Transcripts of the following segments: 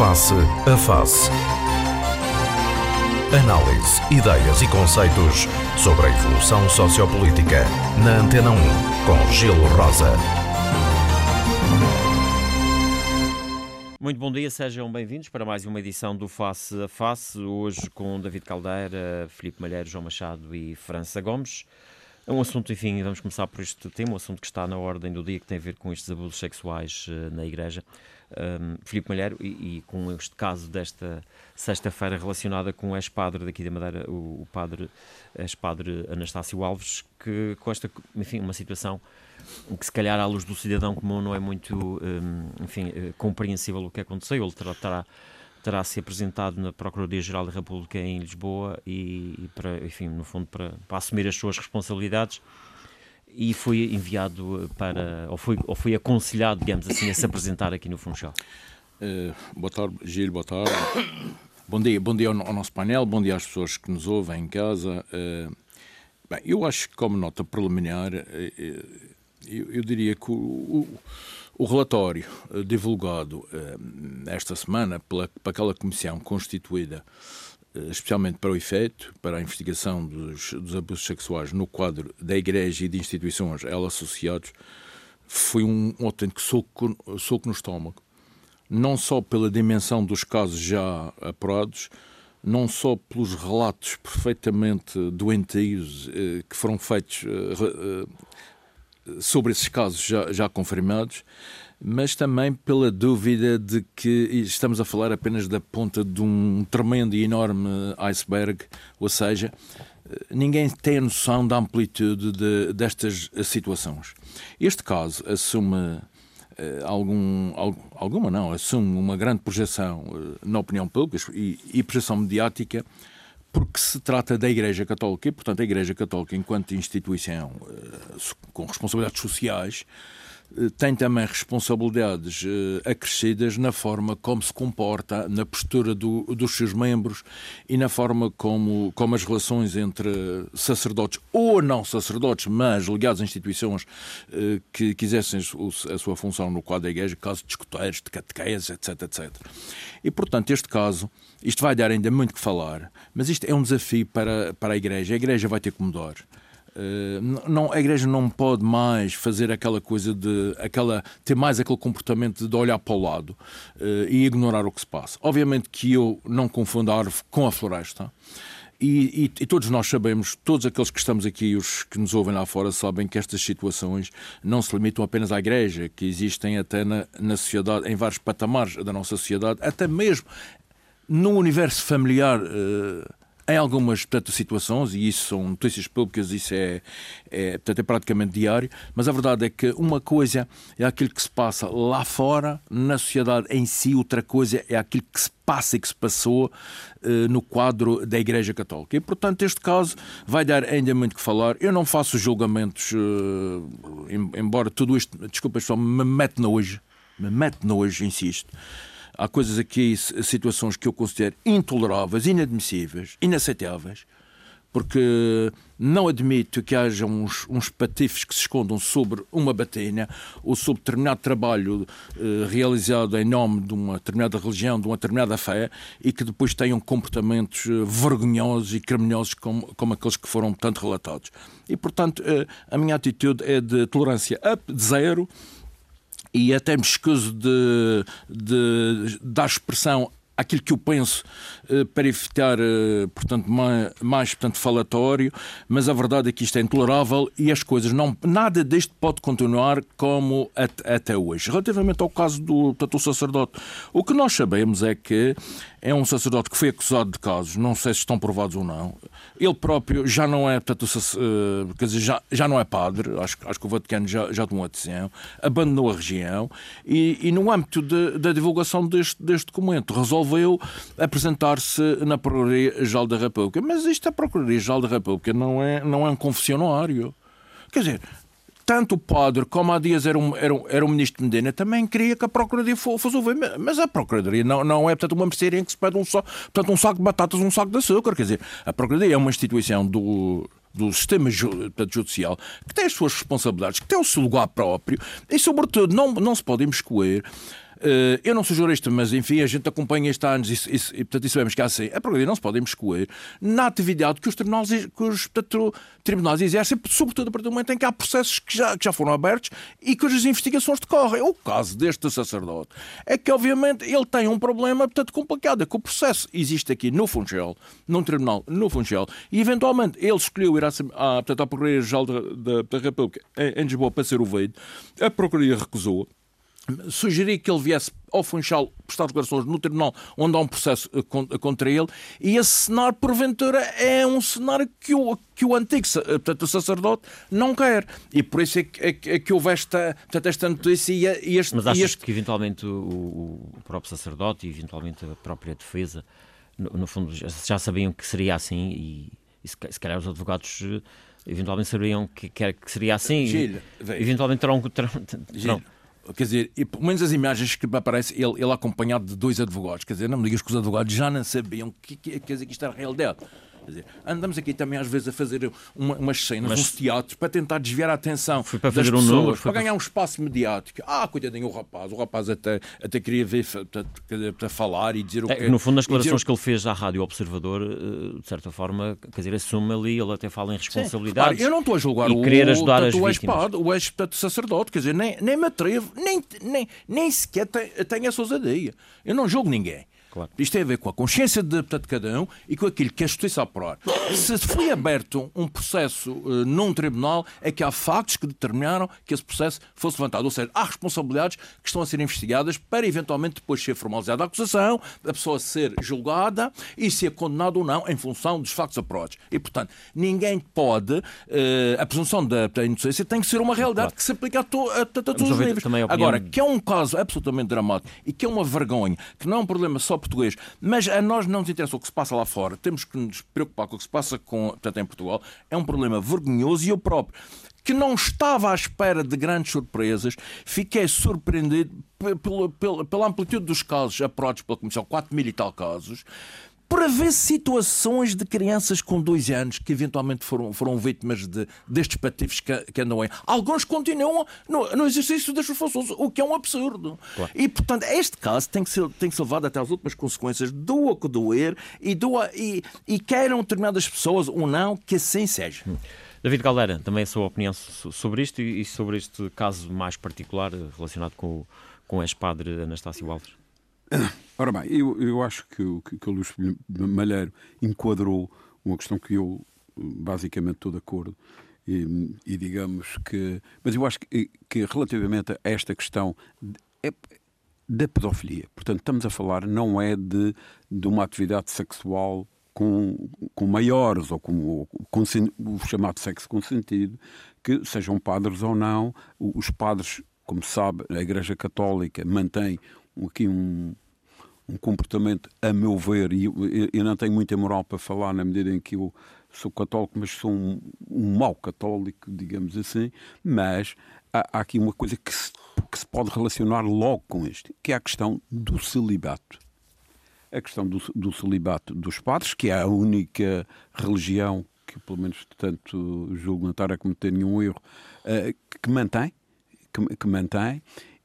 Face a Face. Análise, ideias e conceitos sobre a evolução sociopolítica. Na Antena 1, com Gelo Rosa. Muito bom dia, sejam bem-vindos para mais uma edição do Face a Face. Hoje com David Caldeira, Filipe Malheiro, João Machado e França Gomes. É um assunto, enfim, vamos começar por este tema, um assunto que está na ordem do dia, que tem a ver com estes abusos sexuais uh, na Igreja. Um, Filipe Malheiro, e, e, com este caso desta sexta-feira relacionada com o ex-padre daqui da Madeira, o, o padre, ex-padre Anastácio Alves, que com esta, enfim, uma situação que se calhar à luz do cidadão comum não é muito, um, enfim, uh, compreensível o que aconteceu, ele terá terá se apresentado na Procuradoria-Geral da República em Lisboa e, e, para, enfim, no fundo, para, para, assumir as suas responsabilidades e foi enviado para, ou foi, ou foi aconselhado, digamos assim, a se apresentar aqui no Funchal. Uh, boa tarde, Gil, boa tarde. bom dia, bom dia ao, ao, nosso painel, bom dia às pessoas que nos ouvem em casa. Uh, bem, eu acho que como nota preliminar, uh, eu, eu, diria que o, o o relatório eh, divulgado eh, esta semana pela, por aquela comissão constituída eh, especialmente para o efeito, para a investigação dos, dos, abusos sexuais no quadro da Igreja e de instituições ela associados, foi um, um autêntico soco, soco no estômago. Não só pela dimensão dos casos já apurados, não só pelos relatos perfeitamente doentios eh, que foram feitos eh, sobre esses casos já, já confirmados, mas também pela dúvida de que estamos a falar apenas da ponta de um tremendo e enorme iceberg, ou seja, ninguém tem noção da amplitude de, destas situações. Este caso assume eh, algum, alguma não, assume uma grande projeção eh, na opinião pública e, e projeção mediática porque se trata da Igreja Católica e, portanto, a Igreja Católica, enquanto instituição eh, com responsabilidades sociais, eh, tem também responsabilidades uh, acrescidas na forma como se comporta, na postura do, dos seus membros e na forma como, como as relações entre sacerdotes ou não sacerdotes, mas ligados a instituições uh, que quisessem a sua função no quadro da Igreja, caso de escuteiros, de catequeses, etc, etc. E, portanto, este caso, isto vai dar ainda muito que falar, mas isto é um desafio para, para a Igreja. A Igreja vai ter que mudar. Uh, não, a igreja não pode mais fazer aquela coisa de aquela ter mais aquele comportamento de olhar para o lado uh, e ignorar o que se passa. Obviamente que eu não confundo a árvore com a floresta. E, e, e, todos nós sabemos, todos aqueles que estamos aqui, os que nos ouvem lá fora, sabem que estas situações não se limitam apenas à igreja, que existem até na, na sociedade, em vários patamares da nossa sociedade, até mesmo no universo familiar. Uh, em algumas portanto, situações, e isso são notícias públicas, isso é, é, portanto, é praticamente diário, mas a verdade é que uma coisa é aquilo que se passa lá fora, na sociedade em si, outra coisa é aquilo que se passa e que se passou uh, no quadro da Igreja Católica. E, portanto, este caso vai dar ainda muito que falar. Eu não faço julgamentos, uh, embora tudo isto, desculpa pessoal, me mete nojo, me mete nojo, insisto. Há coisas aqui, situações que eu considero intoleráveis, inadmissíveis, inaceitáveis, porque não admito que haja uns, uns patifes que se escondam sobre uma batina ou sobre determinado trabalho eh, realizado em nome de uma determinada religião, de uma determinada fé e que depois tenham comportamentos eh, vergonhosos e criminosos como, como aqueles que foram tanto relatados. E, portanto, eh, a minha atitude é de tolerância up, zero e até me escuso de, de dar expressão àquilo que eu penso eh, para evitar, eh, portanto, mais, portanto, falatório, mas a verdade é que isto é intolerável e as coisas não. Nada disto pode continuar como até hoje. Relativamente ao caso do, portanto, do sacerdote, o que nós sabemos é que é um sacerdote que foi acusado de casos, não sei se estão provados ou não. Ele próprio já não é, portanto, uh, quer dizer, já, já não é padre, acho, acho que o Vaticano já, já tomou a decisão, abandonou a região e, e no âmbito de, da divulgação deste, deste documento resolveu apresentar-se na Procuradoria-Geral da República. Mas isto, a Procuradoria-Geral da República, não é, não é um confessionário. Quer dizer, tanto o padre como há dias era, um, era, um, era o ministro Medina, também queria que a Procuradoria fosse ouvir. Mas a Procuradoria não, não é, portanto, uma mercearia em que se pede um, só, portanto, um saco de batatas, um saco de açúcar. Quer dizer, a Procuradoria é uma instituição do, do sistema judicial que tem as suas responsabilidades, que tem o seu lugar próprio e, sobretudo, não, não se pode imiscuir eu não sou jurista, mas enfim, a gente acompanha há anos e, e, e portanto, isso sabemos que há assim. A Procuradoria não se pode excluir na atividade que os tribunais, que os portanto, tribunais exercem, sobretudo a partir do momento em que há processos que já, que já foram abertos e cujas investigações decorrem. O caso deste sacerdote é que, obviamente, ele tem um problema portanto, complicado. É que o processo existe aqui no Funchal, num tribunal no Funchal, e eventualmente ele escolheu ir à, à, portanto, à Procuradoria-Geral da, da, da República em, em Lisboa para ser ouvido. A Procuradoria recusou sugeri que ele viesse ao Funchal prestar declarações no tribunal onde há um processo eh, eh, contra ele e esse cenário, porventura, é um cenário que o, que o antigo eh, portanto, o sacerdote não quer. E por isso é que, é, é que houve esta, portanto, esta notícia e este... Mas achas este... que eventualmente o, o, próprio sacerdote e eventualmente a própria defesa, no, no fundo, já sabiam que seria assim e, e se, se calhar os advogados eventualmente sabiam que, que, seria assim Gilles, eventualmente terão, terão, terão Quer dizer, e, pelo menos as imagens que aparecem, ele, ele acompanhado de dois advogados. Quer dizer, não me digas que os advogados já não sabiam que, que, quer dizer, que isto era realidade. Dizer, andamos aqui também às vezes a fazer uma, umas cenas, Mas uns teatros, para tentar desviar a atenção foi para fazer das pessoas, um número, para ganhar um espaço mediático. Ah, coitadinho o rapaz, o rapaz até, até queria ver para, falar e dizer o é, que... No fundo, nas declarações que ele fez à Rádio Observador, eh, de certa forma, quer dizer, assume ali, ele até fala em responsabilidades. Sim, eu não estou a julgar o, querer ajudar as o ex-padre, o ex-sacerdote, quer dizer, nem, nem me atrevo, nem, nem, nem sequer tenho essa ousadia. Eu não julgo ninguém. Claro. Isto tem a ver com a consciência de, de cada um e com aquilo que a justiça apurar. Se foi aberto um processo uh, num tribunal, é que há factos que determinaram que esse processo fosse levantado. Ou seja, há responsabilidades que estão a ser investigadas para eventualmente depois ser formalizada a acusação, a pessoa ser julgada e ser condenada ou não em função dos factos apurados. E, portanto, ninguém pode. Uh, a presunção da, da, inocência tem que ser uma realidade claro. que se aplica a, to, a, a, todos os livros. Agora, que é um caso absolutamente dramático e que é uma vergonha, que não é um problema só português. Mas a nós não nos interessa o que se passa lá fora. Temos que nos preocupar com o que se passa com, portanto, em Portugal. É um problema vergonhoso e eu próprio que não estava à espera de grandes surpresas, fiquei surpreendido pela, pela, pela amplitude dos casos apurados pela Comissão, 4 mil e tal casos, para ver situações de crianças com dois anos que eventualmente foram, foram vítimas de, destes patifes que, que andam aí. Alguns continuam no, no exercício das suas funções, o que é um absurdo. Claro. E, portanto, este caso tem que, ser, tem que ser levado até às últimas consequências, doa que doer, e, doa, e, e queiram determinadas pessoas ou não, que assim seja. Hum. David Galera, também a sua opinião sobre isto e sobre este caso mais particular relacionado com, com o ex-padre Anastácio Alves? Ora bem, eu, eu acho que, que, que o Luís Malheiro enquadrou uma questão que eu basicamente estou de acordo. E, e, digamos que. Mas eu acho que, que relativamente a esta questão é, da pedofilia, portanto, estamos a falar não é de, de uma atividade sexual com, com maiores ou com, com, o chamado sexo consentido, que sejam padres ou não, os padres, como se sabe, a Igreja Católica mantém aqui um, um comportamento, a meu ver, e eu, não tenho muita moral para falar na medida em que eu sou católico, mas sou um, um mau católico, digamos assim, mas há, há aqui uma coisa que se, que se pode relacionar logo com isto, que é a questão do celibato. A questão do, do celibato dos padres, que é a única religião que, pelo menos, tanto julgo não estar a cometer nenhum erro, uh, que mantém, que, que mantém,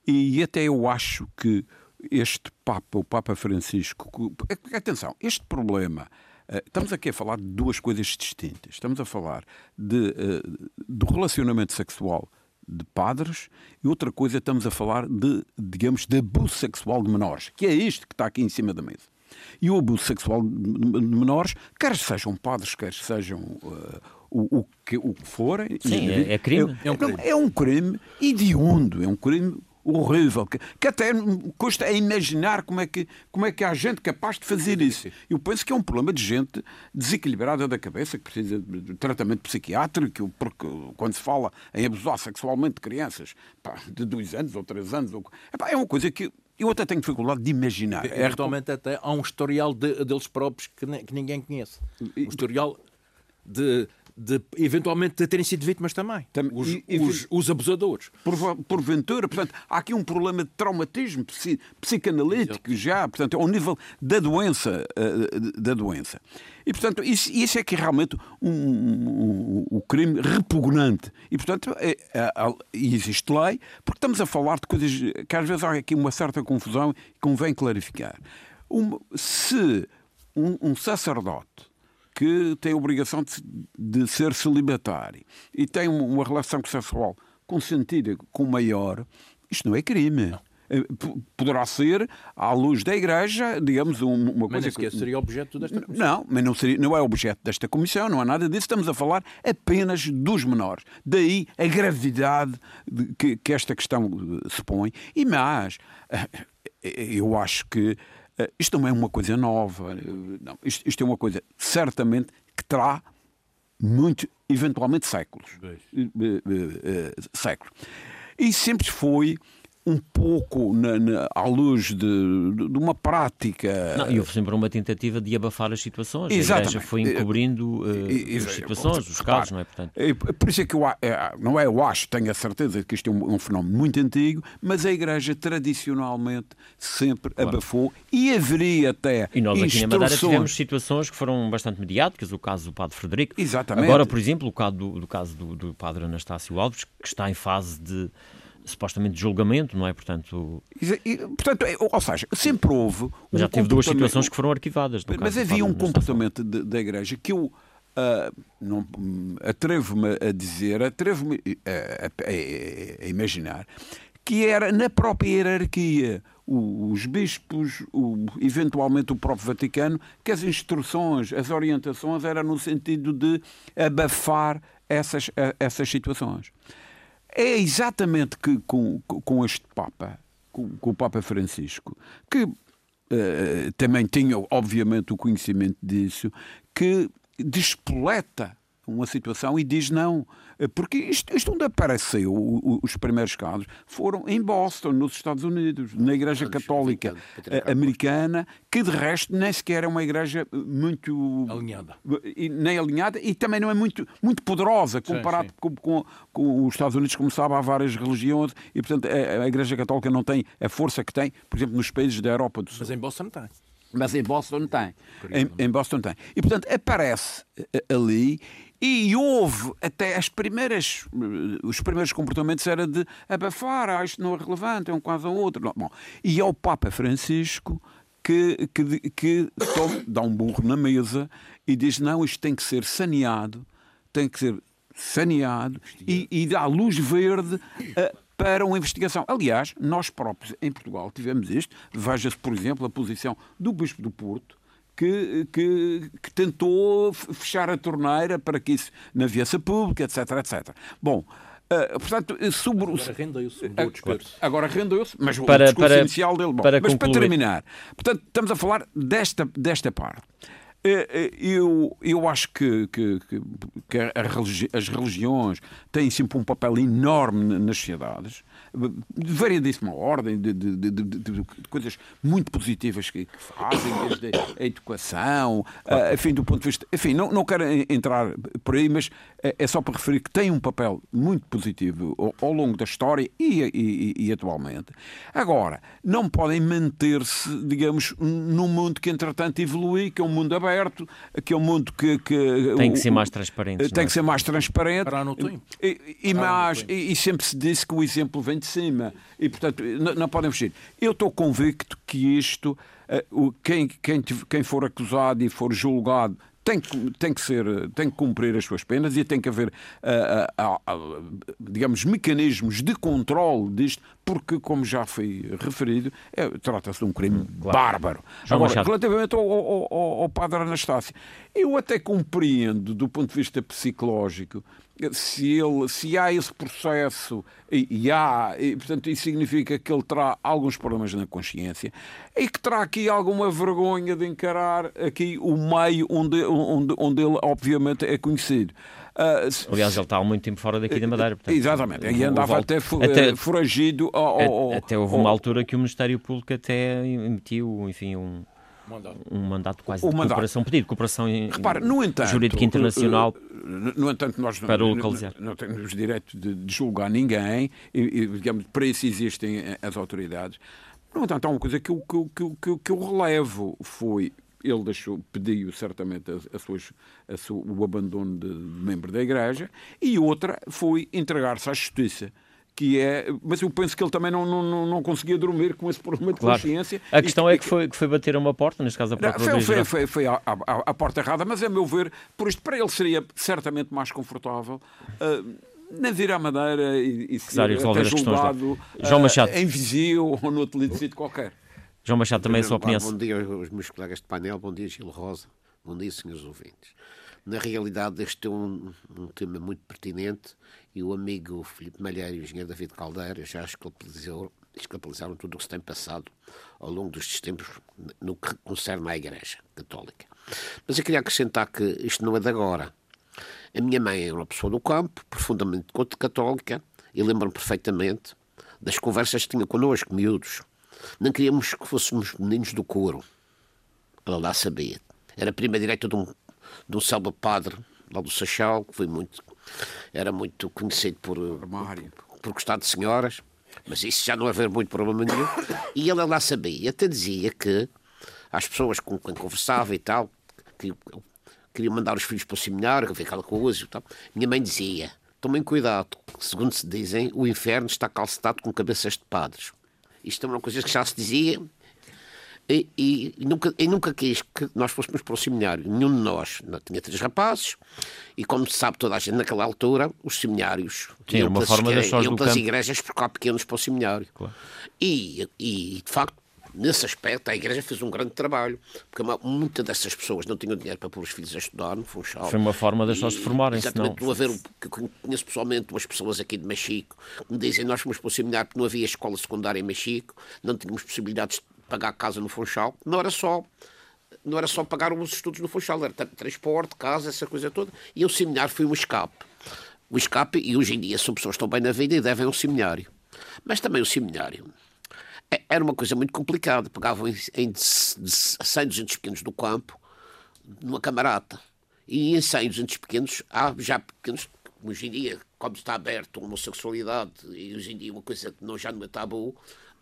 e até eu acho que este Papa, o Papa Francisco, atenção, este problema. Eh, estamos aqui a falar de duas coisas distintas. Estamos a falar de, eh, do relacionamento sexual de padres e outra coisa estamos a falar de, digamos, de abuso sexual de menores, que é isto que está aqui em cima da mesa. E o abuso sexual de menores, quer sejam padres, quer sejam uh, o, o, que, o que forem. Sim, é, é crime. É, é, um crime. É um crime hediondo, é um crime horrível, que, que até custa a imaginar como é, que, como é que há gente capaz de fazer isso. Eu penso que é um problema de gente desequilibrada da cabeça, que precisa de tratamento psiquiátrico, porque quando se fala em abusar sexualmente de crianças pá, de dois anos ou três anos, ou, é uma coisa que eu até tenho dificuldade de imaginar. É, Eventualmente até há um historial de, deles próprios que, que ninguém conhece. Um historial de de eventualmente de terem sido vítimas também. Tam- os, e- e- os- os abusadores. Por- porventura, portanto, há aqui um problema de traumatismo psi- psicanalítico já, portanto, ao nível da doença, eh, da doença. E, portanto, isso, isso é que é realmente um, um- um- crime repugnante. E, portanto, é- é- existe lei, porque estamos a falar de coisas que às vezes há aqui uma certa confusão e convém clarificar. Um- se um, um sacerdote que tem a obrigação de, de ser celibatário e tem uma, relação sexual consentida com o maior, isto não é crime. Eh, Poderá ser, à luz da Igreja, digamos, um- uma Mas coisa nem sequer seria objeto desta comissão. Não, mas não, seria, não é objeto desta comissão, não há nada disso. Estamos a falar apenas dos menores. Daí a gravidade de que, que esta questão eh, se põe. E mais, eh, eu acho que isto não é uma coisa nova. eh, Não, isto, isto é uma coisa, certamente, que terá muito, eventualmente séculos. Eh, eh, eh, séculos. E sempre foi um pouco na, na- à luz de, de- de uma prática. Não, e houve sempre uma tentativa de abafar as situações. A Exatamente. Igreja foi encobrindo eh, E- as situações, os casos, não é? Portanto, Por isso é que eu, a- é, não é eu acho, tenho a certeza que isto é um, um fenómeno muito antigo, mas a Igreja tradicionalmente sempre abafou e haveria até E nós aqui na Madeira instruções- tivemos situações que foram bastante mediáticas, o caso do Padre Frederico. Exatamente. Agora, por exemplo, o caso do, do caso do, do Padre Anastácio Alves, que está em fase de supostamente de julgamento, não é? Portanto, E- e, Portanto, é- ou seja, sempre houve. mas já teve duas situações que foram arquivadas. Mas havia um comportamento de- da Igreja que eu ah, não, atrevo-me a dizer, atrevo-me a, a- a- a imaginar, que era na própria hierarquia. Os bispos, o- eventualmente o próprio Vaticano, que as instruções, as orientações eram no sentido de abafar essas, a- essas situações. É exatamente que com, com este Papa, com, com o Papa Francisco, que eh, também tinha, obviamente, o conhecimento disso, que despoleta uma situação e diz não. Eh, Porque isto, isto onde apareceu o- o- os primeiros casos foram em Boston, nos Estados Unidos, na Igreja Católica eh, Americana, que de resto nem sequer é uma igreja eh, muito Alinhada. e nem alinhada e também não é muito, muito poderosa comparado sim. Com, com, com os Estados Unidos, como sabe, há várias religiões e, portanto, a, a Igreja Católica não tem a força que tem, por exemplo, nos países da Europa do Sul. Mas em Boston tem. Mas em Boston tem. Em, em Boston tem. E, portanto, aparece ali e houve até as primeiras, eh, os primeiros comportamentos era de abafar, ah, isto não é relevante, é um caso ou outro. Bom, e é o Papa Francisco que, que, que toma- dá um burro na mesa e diz, não, isto tem que ser saneado, tem que ser saneado e, e dá luz verde eh, para uma investigação. Aliás, nós próprios em Portugal tivemos isto. Veja-se, por exemplo, a posição do Bispo do Porto, que, que, que tentou fechar a torneira para que isso não viesse a público, etc, etc. Bom, eh, portanto, eh, sobre o- Agora rendeu-se, o discurso. Agora rendeu-se, mas o Para- discurso para- inicial dele. Bom, para mas para concluir- terminar, portanto, estamos a falar desta, desta parte. Eh, eh, Eu, eu acho que, que, que- a religi- as religiões têm sempre um papel enorme na- nas sociedades, de variadíssima ordem, de, de- de- de- coisas muito positivas que, que fazem, desde a educação, ah, enfim, do ponto de vista. Enfim, não, não quero en- entrar por aí, mas é é só para referir que tem um papel muito positivo ao, ao longo da história e, e- e atualmente. Agora, não podem manter-se, digamos, num mundo que entretanto evolui, que é um mundo aberto, que é um mundo que. que Tem que o- ser mais transparentes, Tem não é? que ser mais transparente. Parar no tempo. E, e, no mais, tempo. e, e sempre se disse que o exemplo vem de cima. E, portanto, não, não podem fugir. Eu estou convicto que isto, eh, o- quem, quem, quem for acusado e for julgado, tem que, tem, que ser, tem que cumprir as suas penas e tem que haver, ah, ah, ah, digamos, mecanismos de controle disto, porque, como já foi referido, é- trata-se de um crime bárbaro. João Agora, Machado. relativamente ao, ao, ao- ao padre Anastácio, eu até compreendo, do ponto de vista psicológico, se, ele, se há esse processo, e, e há, e, portanto, isso significa que ele terá alguns problemas na consciência, e que terá aqui alguma vergonha de encarar aqui o meio onde, onde, onde ele, obviamente, é conhecido. Ah, se- Aliás, ele está há muito tempo fora daqui da Madeira. portanto, Exatamente, e andava até, fu- até- eh, foragido ao, ao- até houve ao- uma altura que o Ministério Público até emitiu, enfim, um, um mandato quase um de mandato. cooperação, pedido de cooperação Repara, no entanto, jurídica internacional. No entanto, nós para não, não, não temos direito de, de julgar ninguém, e, e, digamos, para isso existem as autoridades. No entanto, há uma coisa que eu, que, que, que eu relevo. Foi ele deixou, pediu certamente a, a suas, a sua, o abandono de, de membro da Igreja, e outra foi entregar-se à justiça que é. Mas eu penso que ele também não, não, não conseguia dormir com esse problema de claro. consciência. A questão e, é que foi, que foi bater a uma porta, neste caso a porta Foi, foi, foi, foi a, a, a, porta errada, mas a meu ver, por isto, para ele seria certamente mais confortável. Uh, nem vir à Madeira e, e ser até julgado uh, João Machado. em Viseu ou noutro sítio qualquer. João Machado, também a sua opinião. Bom dia aos meus colegas de painel, bom dia Gil Rosa, bom dia senhores ouvintes. Na realidade, este é um, um tema muito pertinente e o amigo Filipe Malheiro e o engenheiro David Caldeira já esclareceram tudo o que se tem passado ao longo destes tempos no que concerne à Igreja Católica. Mas eu queria acrescentar que isto não é de agora. A minha mãe era uma pessoa do campo, profundamente católica, e lembro-me perfeitamente das conversas que tinha connosco, miúdos, não queríamos que fôssemos meninos do couro. Ela lá sabia. Era prima direita de um, de um salva padre lá do Sachal, que foi muito, era muito conhecido por, por, por gostar de senhoras, mas isso já não haver muito problema nenhum. E ela lá sabia, até dizia que às pessoas com quem conversava e tal, que queria mandar os filhos para o seminário, ver aquela coisa e tal. Minha mãe dizia: tomem cuidado, segundo se dizem, o inferno está calcetado com cabeças de padres. Isto é uma coisa que já se dizia e, e, nunca, e nunca quis que nós fôssemos para o seminário. Nenhum de nós não, tinha três rapazes e, como se sabe toda a gente naquela altura, os seminários Sim, iam, uma forma das iam pelas igrejas porque pequenos para o seminário. Claro. E, e, de facto, nesse aspecto, a Igreja fez um grande trabalho, porque muitas dessas pessoas não tinham dinheiro para pôr os filhos a estudar no Funchal. Foi uma forma das pessoas se formarem, Exatamente, senão... haver, conheço pessoalmente umas pessoas aqui de Machico que me dizem nós fomos para o seminário porque não havia escola secundária em Machico, não tínhamos possibilidades de pagar casa no Funchal. Não era só não era só pagar os estudos no Funchal, era transporte, casa, essa coisa toda. E o seminário foi um escape. O escape, e hoje em dia são pessoas que estão bem na vida e devem ao seminário. Mas também o seminário é, era uma coisa muito complicada. Pegavam em, em 100, 200 pequenos do campo, numa camarata. E em 100, 200 pequenos, há já pequenos, hoje em dia, como está aberto a homossexualidade, e hoje em dia uma coisa que não, já não é tabu,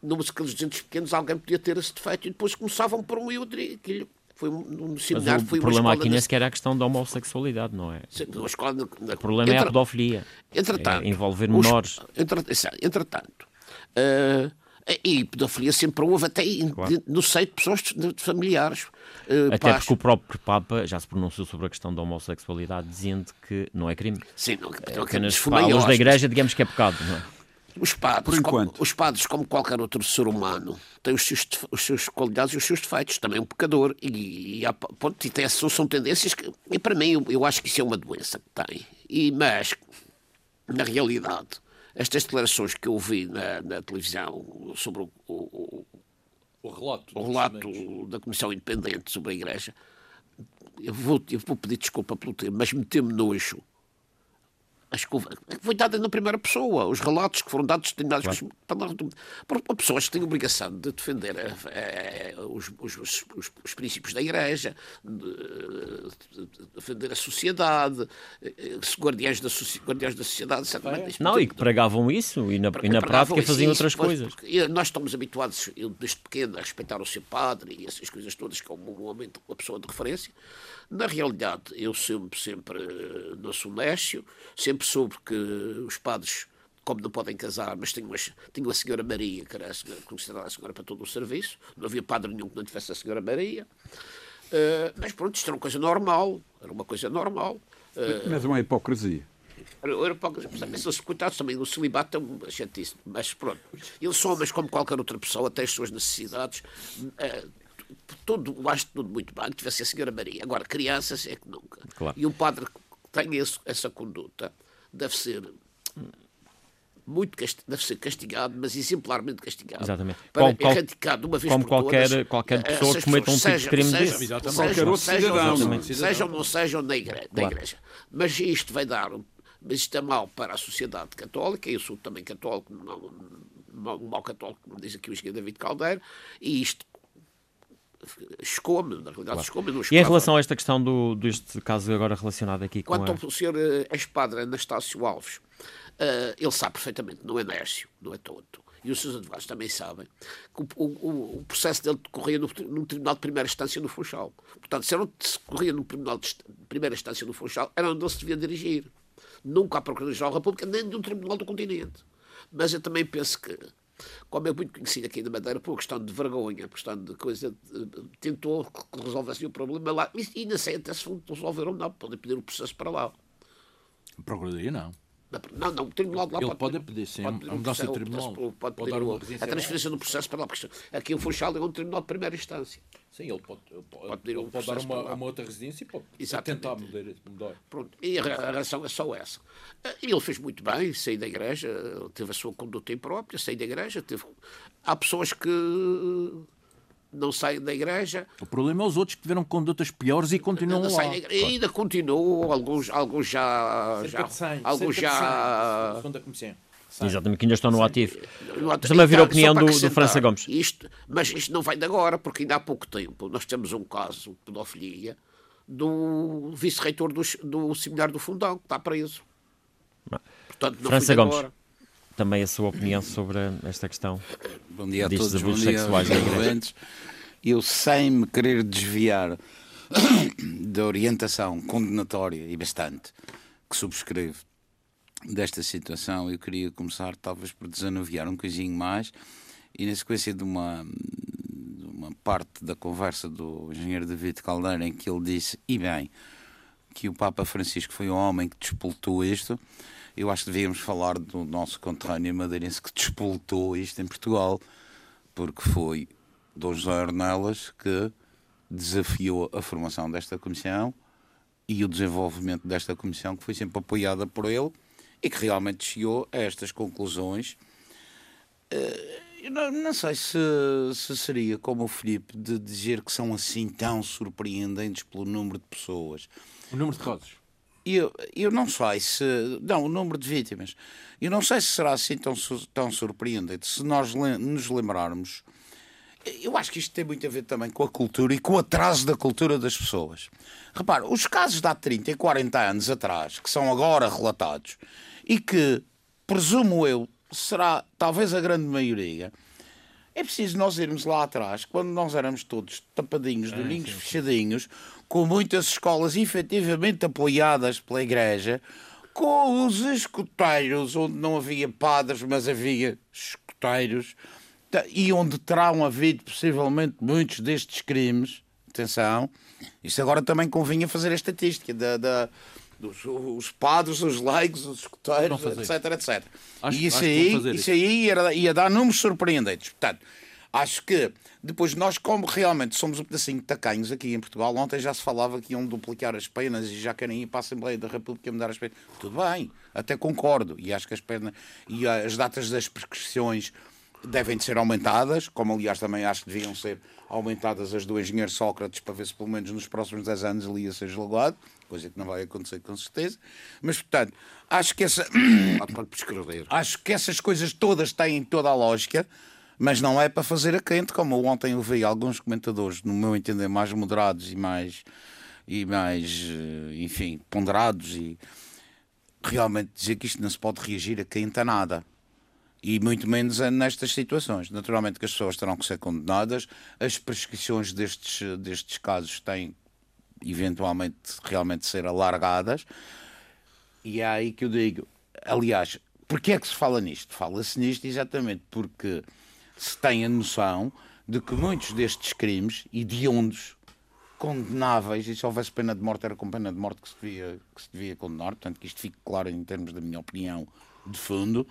naqueles 200 pequenos alguém podia ter esse defeito e depois começavam por um e outro. E aquilo foi um, um seminário, Mas o problema aqui nem sequer é a questão da homossexualidade, não é? Sim, escola, o problema entre, é a pedofilia. Entretanto, é envolver menores. Os, entretanto, uh, e pedofilia sempre houve, até claro. no seio de pessoas de, de familiares. Uh, até porque o próprio Papa já se pronunciou sobre a questão da homossexualidade, dizendo que não é crime. Sim, não, é apenas para os da Igreja, digamos que é pecado, não é? Os padres, como, os padres, como qualquer outro ser humano, têm os seus, os seus qualidades e os seus defeitos. Também é um pecador. E, e, há, ponto, e tem, são, são tendências que, e para mim, eu, eu acho que isso é uma doença que tem. E, mas, na realidade, estas declarações que eu ouvi na, na televisão sobre o, o, o relato, o relato da Comissão Independente sobre a Igreja, eu vou, eu vou pedir desculpa pelo termo, mas meteu-me nojo foi dada na primeira pessoa. Os relatos que foram dados têm dados claro. por pessoas que têm a obrigação de defender é, os, os, os, os, princípios da Igreja, de, de, defender a sociedade, eh, guardiães da, guardiães da sociedade. Certamente. Não, e que pregavam isso e na, e na prática faziam isso, outras coisas. Nós estamos habituados, eu, desde pequeno, a respeitar o seu padre e essas coisas todas, que é um homem, uma pessoa de referência. Na realidade, eu sempre, sempre eh, sou nécio, sempre soube que os padres, como não podem casar, mas tinham, tinham a Senhora Maria, que era a senhora, considerada a Senhora para todo o serviço, não havia padre nenhum que não tivesse a Senhora Maria. Uh, mas pronto, isto era uma coisa normal, era uma coisa normal. Uh, mas uma hipocrisia. Era, era hipocrisia. Eles, coitados, também no celibato é uma chatice, mas pronto. Eles são homens como qualquer outra pessoa, têm as suas necessidades. Uh, tudo, acho tudo muito bem, que tivesse a Senhora Maria. Agora, crianças é que nunca. Claro. E um padre que tem esse, essa conduta deve ser muito deve ser castigado, mas exemplarmente castigado. Exatamente. Para qual, erradicar de uma vez como por qualquer, todas, qualquer pessoa que cometa um tipo de crime sejam, desse. Qualquer outro cidadão. Sejam, ou não sejam na igreja, claro. igreja. Mas isto vai dar, mas isto é mau para a sociedade católica, eu sou também católico, não, um mau católico, como diz aqui o engenheiro David Caldeiro, e isto chocou-me, na realidade claro. chocou-me. E em relação a esta questão do, deste caso agora relacionado aqui com Quanto a... ao senhor ex-padre Anastácio Alves, uh, ele sabe perfeitamente, não é Nércio, não é tonto, e os seus advogados também sabem, que o, o, o processo dele decorria no, no, Tribunal de Primeira Instância no Funchal. Portanto, se ele decorria no Tribunal de Primeira Instância no Funchal, era onde ele se devia dirigir. Nunca à Procuradoria-Geral da República, nem de um Tribunal do Continente. Mas eu também penso que como é muito conhecido aqui na Madeira, por questão de vergonha, por questão de coisa, tentou que resolvesse o problema lá. E ainda sei até se resolveram não, podem pedir o processo para lá. Procuradoria não. Não, não, o Tribunal de lá Ele pode, pode pedir, sim, pode pedir a mudança de tribunal. Pode, pode pedir o, a transferência do processo para lá, porque aqui o Funchal é um tribunal de primeira instância. Sim, ele pode, ele pode, pode, ele pode dar uma, uma, outra residência e pode Exatamente. tentar mudar. Pronto, e a, a razão é só essa. Ele fez muito bem, saiu da igreja, teve a sua conduta imprópria, saiu da igreja. Teve... Há pessoas que não saem da igreja. O problema é os outros que tiveram condutas piores e continuam lá. Claro. E ainda continuam, alguns, alguns já. Cerca já 100, alguns já. Comissão. Exatamente, que ainda estão no ativo. Estamos a ver a opinião do, do França Gomes. Isto, mas isto não vem de agora, porque ainda há pouco tempo nós temos um caso de pedofilia do vice-reitor do, do Seminário do Fundão, que está preso. Portanto, não França Gomes. Agora também a sua opinião sobre esta questão. Bom dia a todos, bom dia sexuais aos Eu, sem me querer desviar da orientação condenatória e bastante que subscrevo desta situação, eu queria começar talvez por desanuviar um coisinho mais e na sequência de uma, de uma parte da conversa do engenheiro David Caldeira em que ele disse, e bem, que o Papa Francisco foi o homem que despoltou isto, eu acho que devíamos falar do nosso conterrâneo madeirense que despoltou isto em Portugal, porque foi Dom José Ornelas que desafiou a formação desta comissão e o desenvolvimento desta comissão, que foi sempre apoiada por ele e que realmente chegou a estas conclusões. Eh, eu não, não sei se, se, seria como o Filipe de dizer que são assim tão surpreendentes pelo número de pessoas. O número de casos? Eu, eu não sei se. Não, o número de vítimas. Eu não sei se será assim tão, tão surpreendente. Se nós nos lembrarmos. Eu acho que isto tem muito a ver também com a cultura e com o atraso da cultura das pessoas. Repara, os casos de há 30 e 40 anos atrás, que são agora relatados, e que, presumo eu, será talvez a grande maioria, é preciso nós irmos lá atrás, quando nós éramos todos tapadinhos, é, domingos fechadinhos, com muitas escolas efetivamente apoiadas pela Igreja, com os escoteiros, onde não havia padres, mas havia escoteiros, e onde terão havido possivelmente muitos destes crimes. Atenção, isso agora também convinha fazer a estatística da, da dos os padres, os leigos, os escoteiros, etc, etc. Acho, e isso aí, isso aí ia, ia dar números surpreendentes. Portanto, Acho que depois nós, como realmente somos um pedacinho de tacanhos aqui em Portugal, ontem já se falava que iam duplicar as penas e já querem ir para a Assembleia da República mudar as penas. Tudo bem, até concordo. E acho que as penas e as datas das prescrições devem de ser aumentadas, como aliás também acho que deviam ser aumentadas as do engenheiro Sócrates para ver se pelo menos nos próximos 10 anos ele ia ser julgado, coisa que não vai acontecer com certeza. Mas portanto, acho que essa acho que essas coisas todas têm toda a lógica mas não é para fazer a quente, como ontem ouvi alguns comentadores, no meu entender, mais moderados e mais, e mais eh, enfim, ponderados, e realmente dizer que isto não se pode reagir a quente a nada. E muito menos nestas situações. Naturalmente que as pessoas terão que ser condenadas, as prescrições destes, destes casos têm eventualmente realmente ser alargadas, e é aí que eu digo, aliás, porquê é que se fala nisto? Fala-se nisto exatamente porque se tem a noção de que muitos destes crimes, hediondos, condenáveis, e se houvesse pena de morte, era com pena de morte que se devia, que se devia condenar, portanto, que isto fique claro em termos da minha opinião de fundo.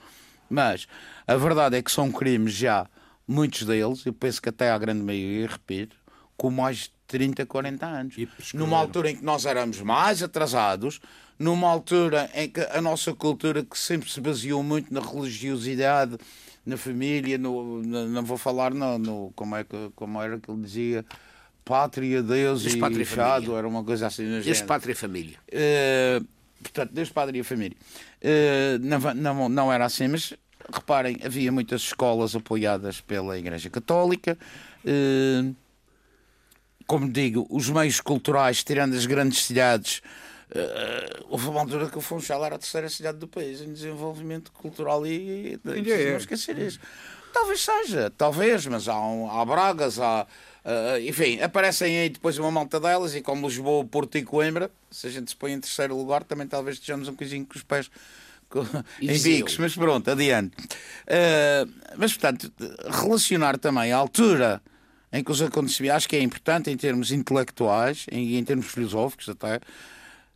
Mas a verdade é que são crimes já, muitos deles, eu penso que até à grande maioria, repito, com mais 30, 40 anos. Numa altura em que nós éramos mais atrasados, numa altura em que a nossa cultura, que sempre se baseou muito na religiosidade na família, no, não vou falar no, no, como, é que, como era que ele dizia, pátria, Deus e fechado, era uma coisa assim. Desde pátria e família. Uh, portanto, desde pátria e família. Uh, não, não, não era assim, mas reparem, havia muitas escolas apoiadas pela Igreja Católica. Uh, como digo, os meios culturais, tirando as grandes cidades, uh, houve uma altura que o Funchal era a terceira cidade do país em desenvolvimento cultural e, e é. não esquecer isso. Talvez seja, talvez, mas há, um, há Bragas, há. Uh, enfim, aparecem aí depois uma malta delas e como Lisboa, Porto e Coimbra, se a gente se põe em terceiro lugar, também talvez estejamos um coisinho com os pés em bicos, mas pronto, adiante. Uh, mas portanto, relacionar também a altura em que os acontecimentos, acho que é importante em termos intelectuais e em termos filosóficos até,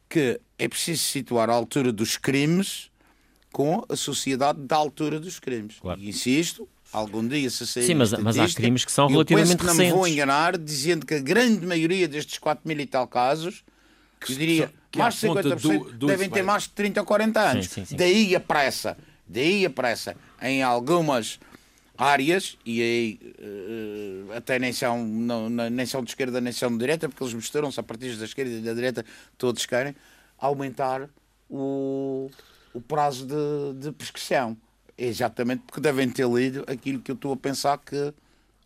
que é preciso situar a altura dos crimes com a sociedade da altura dos crimes. Claro. E insisto, algum dia se sair Sim, mas, mas há crimes que são relativamente eu penso que recentes. não me vou enganar dizendo que a grande maioria destes 4 mil e tal casos, que eu diria, que mais de à conta 50% do- do devem ter mais de 30 ou 40 anos. Sim, sim, sim. Daí a pressa, daí a pressa em algumas áreas, e aí eh, até nem são, não, nem são de esquerda nem são de direita, porque eles misturam-se a partir da esquerda e da direita, todos querem, aumentar o, o prazo de, de prescrição. Exatamente porque devem ter lido aquilo que eu estou a pensar que,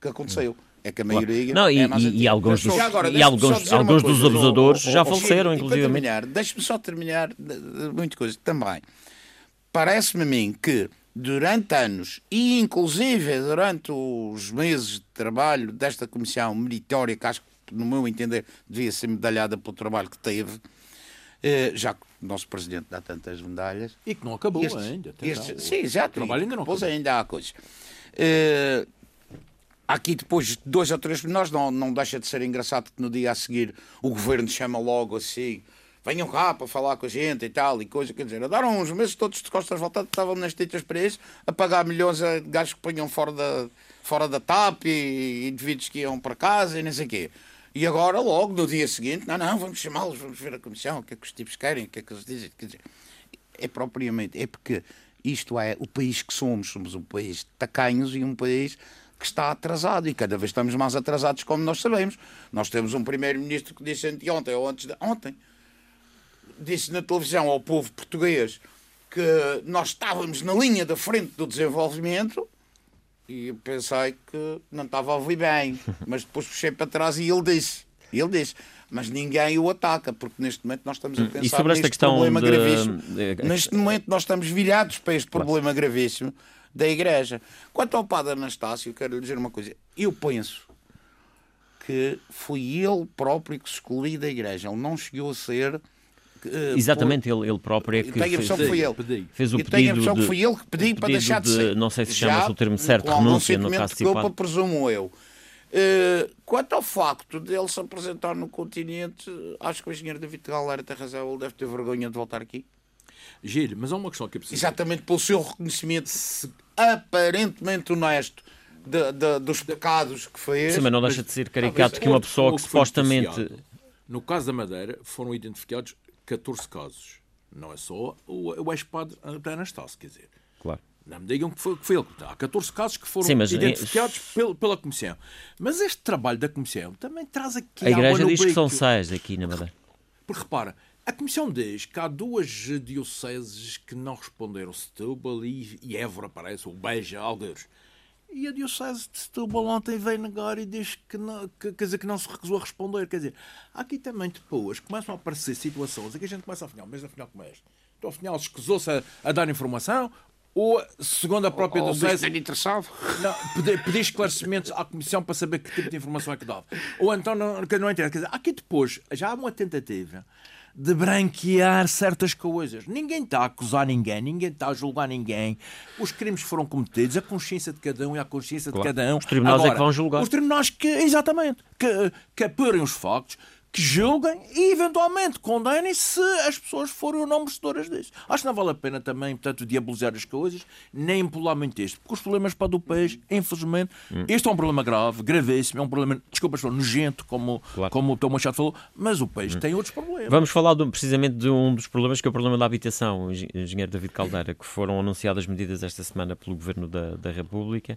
que aconteceu. É que a maioria. Não, e- é e- antiga. e alguns dos- Já agora, e alguns- alguns dos abusadores já Oh, oh, faleceram, e terminar, Deixe-me só terminar de muita coisa também. Parece-me a mim que durante anos e inclusive durante os meses de trabalho desta comissão meritória, que acho que, no meu entender, devia ser medalhada pelo trabalho que teve, eh, já que o nosso presidente dá tantas medalhas, E que não acabou estes- ainda. estes- sim, exato. O trabalho ainda não acabou. ainda há coisas. Há aqui depois dois ou três nós não, não deixa de ser engraçado que no dia a seguir o governo chama logo assim venham cá para falar com a gente e tal e coisa, quer dizer, andaram uns meses todos de costas voltadas, estavam nas titas para isso, a pagar milhões a gajos que punham fora da, fora da TAP e indivíduos que iam para casa e não sei o quê. E agora, logo no dia seguinte, não, não, vamos chamá-los, vamos ver a comissão, o que é que os tipos querem, o que é que eles dizem. Quer dizer, é propriamente, é porque isto é o país que somos, somos um país de tacanhos e um país que está atrasado e cada vez estamos mais atrasados, como nós sabemos. Nós temos um primeiro-ministro que disse anteontem ou antes de ontem, disse na televisão ao povo português que nós estávamos na linha da frente do desenvolvimento e pensei que não estava a ouvir bem, mas depois puxei para trás e ele disse, ele disse, mas ninguém o ataca, porque neste momento nós estamos a pensar Hum, E sobre esta neste questão problema de- gravíssimo. de- Neste momento nós estamos virados para este problema gravíssimo da Igreja. Quanto ao Padre Anastácio, quero lhe dizer uma coisa. Eu penso que foi ele próprio que se excluiu da Igreja. Ele não chegou a ser... eh, Exatamente, ele, ele próprio é por- que Tenho a fez, que foi ele. Pedi. fez o Eu tenho a pedido impressão que de, foi ele que pediu para pedido deixar de ser. não sei se Já chama-se o termo certo, com renúncia no caso de de culpa, presumo eu. Eh, quanto ao facto de ele se apresentar no continente, acho que o engenheiro David Galera tem razão, ele deve ter vergonha de voltar aqui. Gil, mas há uma questão que é preciso. Exatamente pelo seu reconhecimento aparentemente honesto de- de- dos pecados que fez. Sim, mas não deixa de ser caricato que uma pessoa que que supostamente. No caso da Madeira, foram identificados 14 casos. Não é só o, o ex-padre Anastácio, quer dizer. Claro. Não me digam que foi, que foi ele. Há 14 casos que foram Sim, mas, eh, identificados pel- pela Comissão. Mas este trabalho da Comissão também traz aqui A Igreja diz que são seis aqui na Madeira. Porque repara, a Comissão diz que há duas dioceses que não responderam, Setúbal e, e Évora, parece, ou Beja, Algueiros. E a Diocese de Setúbal ontem veio negar e diz que não, que, quer dizer, que não se recusou a responder. Quer dizer, aqui também depois começam a aparecer situações em que a gente começa a afinal, mas afinal como é este? Então afinal escusou-se a, a dar informação ou, segundo a própria Ou Diocese, oh, interessado. não, pedir, pedir esclarecimentos à Comissão para saber que tipo de informação é que dava. Ou então não, que não entende. Quer dizer, aqui depois já há uma tentativa de branquear certas coisas. Ninguém está a acusar ninguém, ninguém está a julgar ninguém. Os crimes foram cometidos, a consciência de cada um é a consciência Claro. de cada um. Os tribunais é Agora, que vão julgar. Os tribunais que, exatamente, que, que apurem os factos, que julguem e eventualmente condenem se as pessoas forem ou não merecedoras disso. Acho que não vale a pena também, portanto, diabolizar as coisas, nem empolar muito isto, porque os problemas para do país, infelizmente, Hum. este é um problema grave, gravíssimo, é um problema, desculpa, estou nojento, como, Claro. como o Tom Machado falou, mas o país tem outros problemas. Vamos falar de precisamente de um dos problemas que é o problema da habitação, engenheiro David Caldeira, que foram anunciadas medidas esta semana pelo Governo da, da República.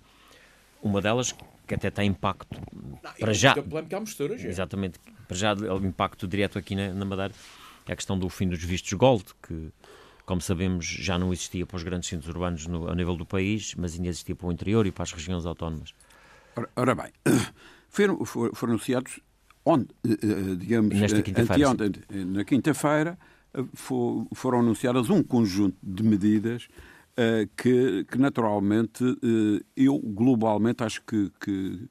Uma delas que até tem impacto para já. misturas, é. Exatamente, para já o impacto direto aqui na, na Madeira é a questão do fim dos vistos gold, que, como sabemos, já não existia para os grandes centros urbanos no, a nível do país, mas ainda existia para o interior e para as regiões autónomas. Ora, ora bem, foram, foram- anunciados onde, digamos, Nesta quinta-feira, na quinta-feira foram anunciadas um conjunto de medidas que, que naturalmente eu globalmente acho que, que,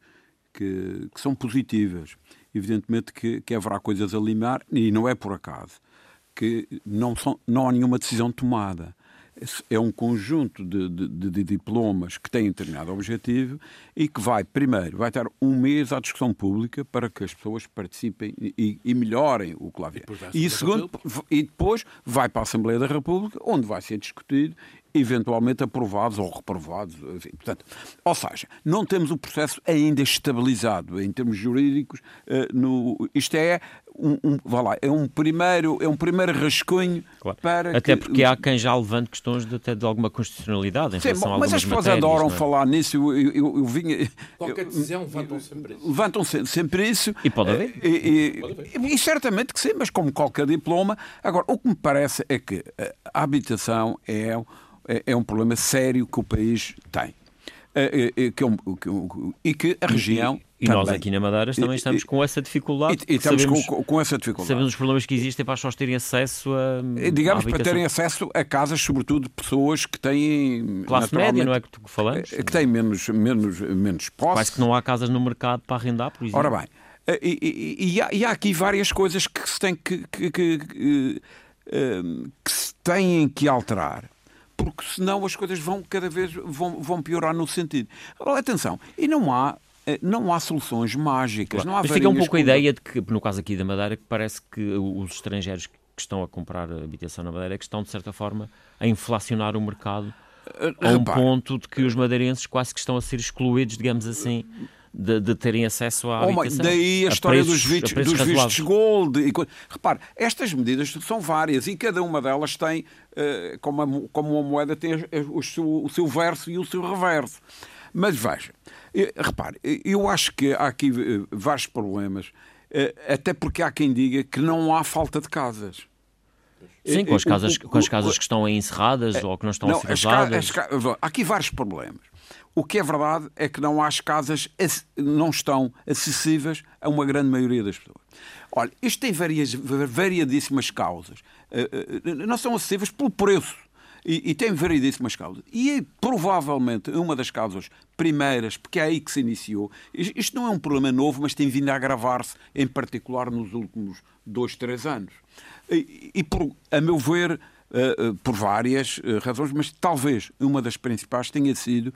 que, que são positivas. Evidentemente que, que haverá coisas a limar e não é por acaso que não, são, não há nenhuma decisão tomada é um conjunto de, de, de, diplomas que têm determinado objetivo e que vai, primeiro, vai ter um mês à discussão pública para que as pessoas participem e, e melhorem o que lá vier. E, segundo, e depois vai para a Assembleia da República, onde vai ser discutido eventualmente aprovados ou reprovados. Enfim, portanto, ou seja, não temos o processo ainda estabilizado em termos jurídicos. Uh, no, isto é um, um, lá, é um primeiro é um primeiro rascunho claro. para até que, porque há quem já levante questões de, até de alguma constitucionalidade em Sim, relação a mas as pessoas adoram é? falar nisso eu, eu, eu vinha qualquer decisão levantam sempre isso levantam sempre isso e pode haver. E, e, pode haver. e, e certamente que sim mas como qualquer diploma agora o que me parece é que a habitação é é, é um problema sério que o país tem. É, é, que é um, que, e que a região. E, nós aqui na Madeira também estamos com essa dificuldade. E, e estamos sabemos, com, com, essa dificuldade. Sabemos os problemas que existem para as pessoas terem acesso a. Digamos, para terem acesso a casas, sobretudo de pessoas que têm. Classe média, não é que tu falamos? Que têm menos, menos, menos posse. Parece que não há casas no mercado para arrendar, por exemplo. Ora bem, e, há, há, aqui várias coisas que se que, que, que, que, que se têm que alterar porque senão as coisas vão cada vez vão, vão piorar no sentido. Agora, atenção, e não há eh, não há soluções mágicas. Claro. Não há Mas fica um pouco a ideia de que, no caso aqui da Madeira, que parece que os estrangeiros que estão a comprar habitação na Madeira é que estão, de certa forma, a inflacionar o mercado uh, a um ponto de que os madeirenses quase que estão a ser excluídos, digamos assim, de, de terem acesso à oh, habitação. Daí a, a história preços, dos, vistos, dos vistos gold. E, repare, estas medidas são várias e cada uma delas tem, uh, como, a, como uma moeda, tem o seu, o seu verso e o seu reverso. Mas veja, repare, eu acho que há aqui eh, vários problemas, eh, até porque há quem diga que não há falta de casas. Sim, com as casas, com as casas que estão encerradas ou que não estão não, a ser Há aqui vários problemas. O que é verdade é que não há casas, não estão acessíveis a uma grande maioria das pessoas. Olha, isto tem varias, variadíssimas causas. Eh, eh, não são acessíveis pelo preço. E, e, tem variedíssimas causas. E provavelmente uma das causas primeiras, porque é aí que se iniciou, isto não é um problema novo, mas tem vindo a agravar-se, em particular nos últimos dois, três anos. E, e por, a meu ver, uh, por várias razões, mas talvez uma das principais tenha sido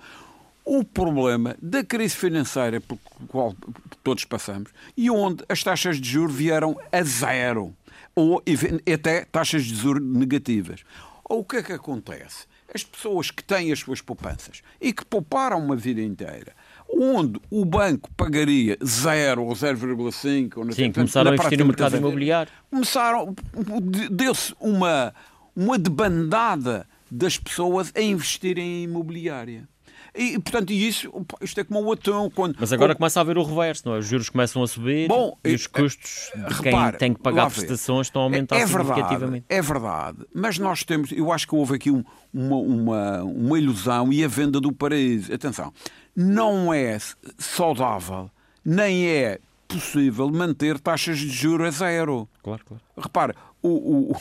o problema da crise financeira por qual todos passamos e onde as taxas de juros vieram a zero ou até taxas de juros negativas. Ou o que é que acontece? As pessoas que têm as suas poupanças e que pouparam uma vida inteira, onde o banco pagaria 0 ou 0,5... Sim, começaram a investir no mercado imobiliário. Começaram, deu-se uma, uma debandada das pessoas a investirem em imobiliária. E, portanto, isso, isto é como o atão. Quando, Mas agora começa a haver o reverso, não é? Os juros começam a subir Bom, e os custos de quem repare, tem que pagar prestações estão a aumentar é, é significativamente. Verdade, é verdade, mas nós temos, eu acho que houve aqui um, uma, uma, uma ilusão e a venda do paraíso. Atenção, não é saudável, nem é possível manter taxas de juros a zero. Claro, claro. Repare, o, o,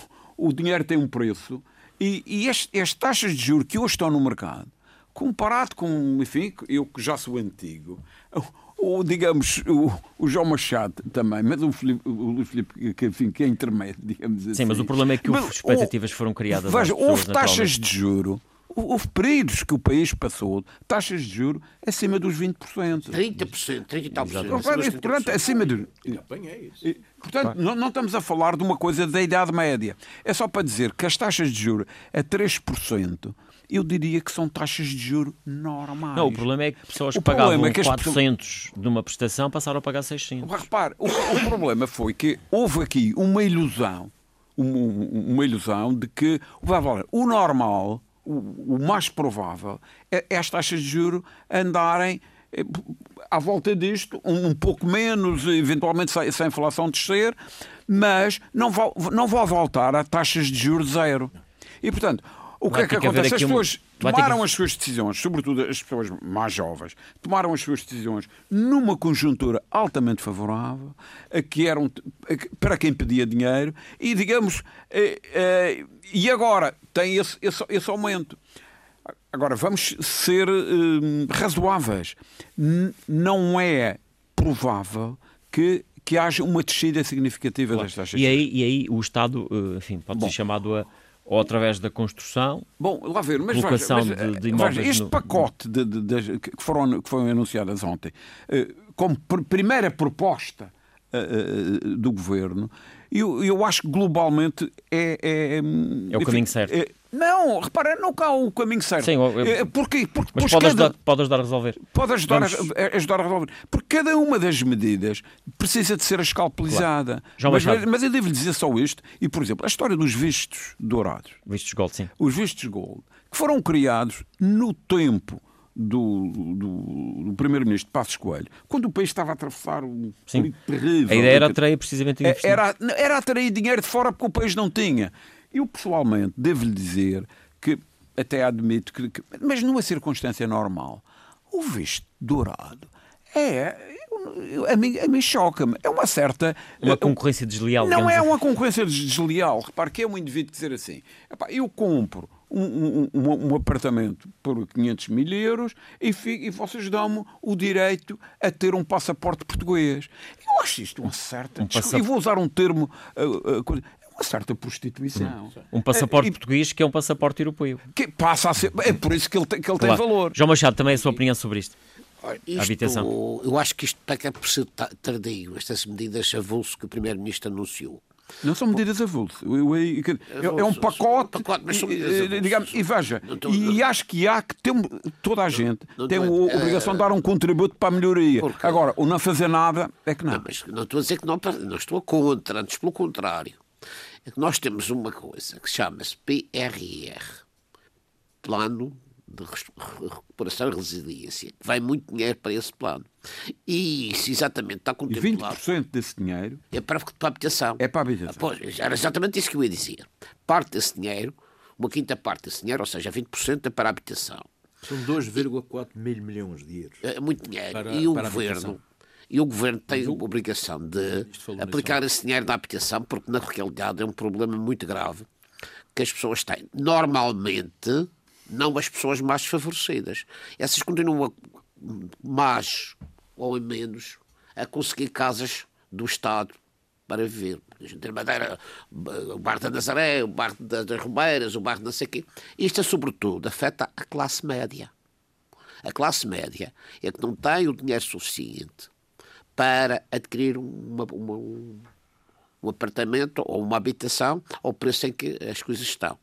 o dinheiro tem um preço e, e as, as taxas de juros que hoje estão no mercado comparado com, enfim, eu que já sou antigo, ou digamos, o, o João Machado também, mas o, Filipe, o Luís Filipe, que, enfim, que é intermédio, digamos assim. Sim, mas o problema é que mas, expectativas foram criadas. Veja, houve taxas de juro. Houve períodos que o país passou taxas de juro acima dos 20%. 30%, 30 e tal por cento. Portanto, acima de. Portanto, não, não, estamos a falar de uma coisa da Idade Média. É só para dizer que as taxas de juro a 3% eu diria que são taxas de juro normais. Não, o problema é que pessoas que pagavam é que 400 de uma prestação passaram a pagar 600. Repare, o, o problema foi que houve aqui uma ilusão, uma, uma ilusão de que o normal, o, o mais provável, é, é as taxas de juro andarem eh, à volta disto, um, pouco menos, eventualmente se, se a inflação descer, mas não vai, não vai voltar a taxas de juros zero. E, portanto, O que é que acontece? As pessoas tomaram as suas decisões, sobretudo as pessoas mais jovens, tomaram as suas decisões numa conjuntura altamente favorável, que eram para quem pedia dinheiro, e digamos, eh, eh, e agora tem esse, esse, esse aumento. Agora, vamos ser hum, razoáveis. não é provável que, que haja uma descida significativa claro. das taxas. E aí, e aí o Estado, eh, enfim, pode Bom, ser chamado a ou através da construção. Bom, lá ver, mas, colocação mas, de, de imóveis este no... pacote de, de, que, foram, que foram anunciadas ontem, eh, como pr primeira proposta uh, do governo, eu, eu acho que globalmente é. É, é o enfim, caminho certo. É, não, repara, nunca há o caminho certo. Sim, eu, eu... Porquê? Porque, Mas pode, cada... ajudar, pode ajudar a resolver. Pode ajudar, Vamos... a, ajudar a resolver. Porque cada uma das medidas precisa de ser escalpelizada. Claro. Mas, mas, mas eu devo lhe dizer só isto. E, por exemplo, a história dos vistos dourados. Vistos gold, sim. Os vistos gold, que foram criados no tempo do, do, do primeiro-ministro Passos Coelho, quando o país estava a atravessar um Sim. terrível. A ideia era atrair precisamente era, era atrair dinheiro de fora porque o país não tinha. Eu, pessoalmente, devo-lhe dizer que, até admito que, que, mas numa circunstância normal, o visto dourado é. A mim, a mim choca-me. É uma certa. Uma concorrência desleal. Não é assim. uma concorrência desleal. Repare que é um indivíduo dizer assim: eu compro um, um, um, apartamento por 500 mil euros e, e vocês dão-me o direito a ter um passaporte português. Eu acho isto uma certa. Um passap... E vou usar um termo. Uh, uh, uma certa prostituição. Um passaporte uh, português que é um passaporte europeu. Que passa a ser. É por isso que ele tem, que ele claro. tem valor. João Machado, também a sua opinião sobre isto? Isto, habitação. Eu acho que isto peca por ser tardio, estas medidas avulso que o Primeiro-Ministro anunciou. Não são medidas avulso. É um pacote, pacote mas são medidas digamos, e veja, estou, e não, acho que há que ter, toda a gente não, não tem a obrigação de dar um contributo para a melhoria. Porque, Agora, o não fazer nada é que não. Não, mas não estou a dizer que não, não estou a contra, antes pelo contrário. É que nós temos uma coisa que chama-se PRR, Plano de recuperação e resiliência, que vai muito dinheiro para esse plano. E isso exatamente está contemplado. E 20% desse dinheiro é para, para a habitação. É para a habitação. Pois, era exatamente isso que eu ia dizer. Parte desse dinheiro, uma quinta parte desse dinheiro, ou seja, 20% é para a habitação. São 2,4 mil milhões de euros. É muito dinheiro. Para, e o governo. E o governo tem a obrigação de aplicar esse dinheiro na habitação, porque na realidade é um problema muito grave que as pessoas têm. Normalmente, não as pessoas mais favorecidas. Essas continuam mais ou menos a conseguir casas do Estado para viver. A gente tem Madeira, o bairro da Nazaré, o bairro das Romeiras, o bairro não sei o quê. Isto, sobretudo, afeta a classe média. A classe média é que não tem o dinheiro suficiente para adquirir uma, uma, um apartamento ou uma habitação ao preço em que as coisas estão.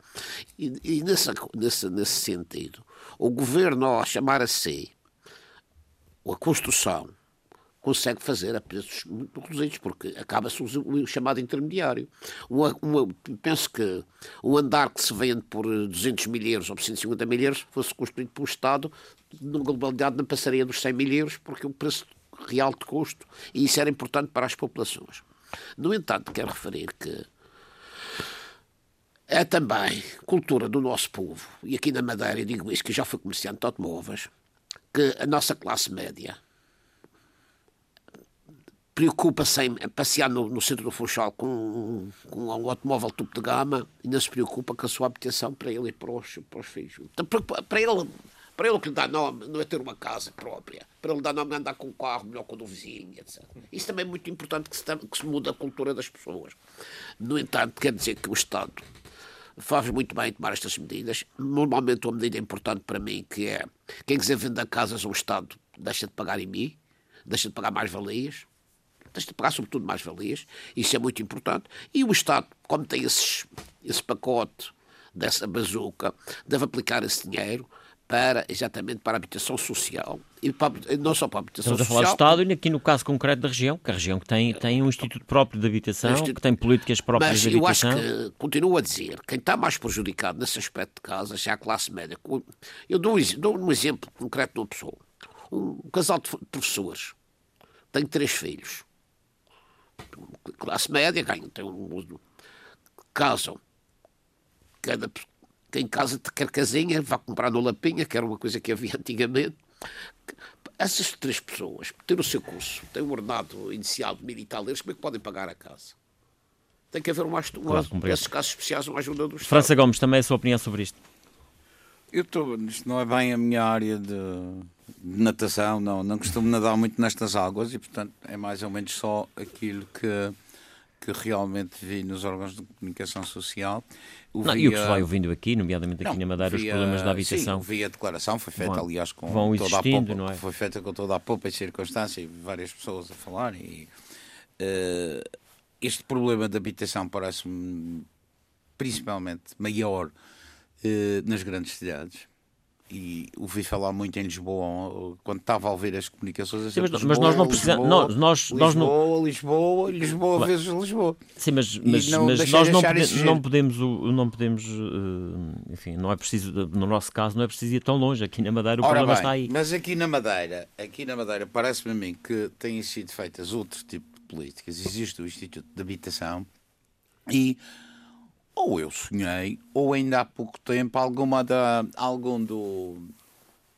E, e nesse, nesse, nesse sentido, o governo, ao chamar a si a construção, consegue fazer a preços muito reduzidos, porque acaba-se o, chamado intermediário. Uma, uma, penso que um andar que se vende por 200 mil euros ou por 150 mil euros fosse construído pelo Estado, na globalidade não passaria dos 100 mil euros, porque o preço real de custo, e isso era importante para as populações. No entanto, quero referir que é também cultura do nosso povo, e aqui na Madeira eu digo isso, que já fui comerciante de automóveis, que a nossa classe média preocupa-se em passear no, no, centro do Funchal com, com um automóvel topo de gama e não se preocupa com a sua habitação para ele e para os, para os filhos. Então, para ele para ele que lhe dá nome não é ter uma casa própria. Para ele dar nome é andar com um carro melhor que o do vizinho, etc. Isso também é muito importante que se, que se mude a cultura das pessoas. No entanto, quer dizer que o Estado faz muito bem tomar estas medidas. Normalmente, uma medida importante para mim que é quem quiser vender casas ao Estado deixa de pagar em mim, deixa de pagar mais-valias, deixa de pagar sobretudo mais-valias. Isso é muito importante. E o Estado, como tem esses, esse pacote dessa bazuca, deve aplicar esse dinheiro para, exatamente para a habitação social. E para, não só para a habitação Estamos social. Estamos a falar do Estado e aqui no caso concreto da região, que a região que tem, tem um Instituto próprio de habitação, instituto, que tem políticas próprias de habitação. Mas eu acho que, continuo a dizer, quem está mais prejudicado nesse aspecto de casas é a classe média. Eu dou, dou um exemplo concreto de uma pessoa. Um casal de professores tem três filhos. Classe média, ganham, tem um, casam. Cada quem em casa quer casinha, vá comprar no Lapinha, que era uma coisa que havia antigamente. Essas três pessoas, ter o seu curso, têm um ordenado inicial de mil e tal euros, como é que podem pagar a casa? Tem que haver uma, uma Claro, esses casos especiais, uma ajuda do Estado. França Gomes, também a sua opinião sobre isto. Eu estou, isto não é bem a minha área de, de natação, não, não costumo nadar muito nestas águas e, portanto, é mais ou menos só aquilo que, que realmente vi nos órgãos de comunicação social. O Não, e o que se via- vai ouvindo aqui, nomeadamente aqui Não, na Madeira, os via- problemas da habitação. Sim, vi a declaração, foi feita, Vão- aliás, com vão toda a pompa, não é? foi feita com toda a pompa e circunstância e várias pessoas a falar. E, eh, este problema da habitação parece-me principalmente maior eh, nas grandes cidades. E ouvi falar muito em Lisboa quando estava a ouvir as comunicações. Sim, mas- sempre, mas nós não Lisboa, precisamos- Lisboa, nós- nós- nós não- Lisboa, Lisboa, Lisboa, Claro. vezes Lisboa. Sim, mas, mas, não mas nós não, pode- não podemos, o- não podemos, eh, enfim, não é preciso, no nosso caso, não é preciso ir tão longe. Aqui na Madeira o Ora problema bem, está aí. Mas aqui na Madeira, aqui na Madeira, parece-me a mim que têm sido feitas outro tipo de políticas. Existe o Instituto de Habitação e ou eu sonhei, ou ainda há pouco tempo alguma da, algum do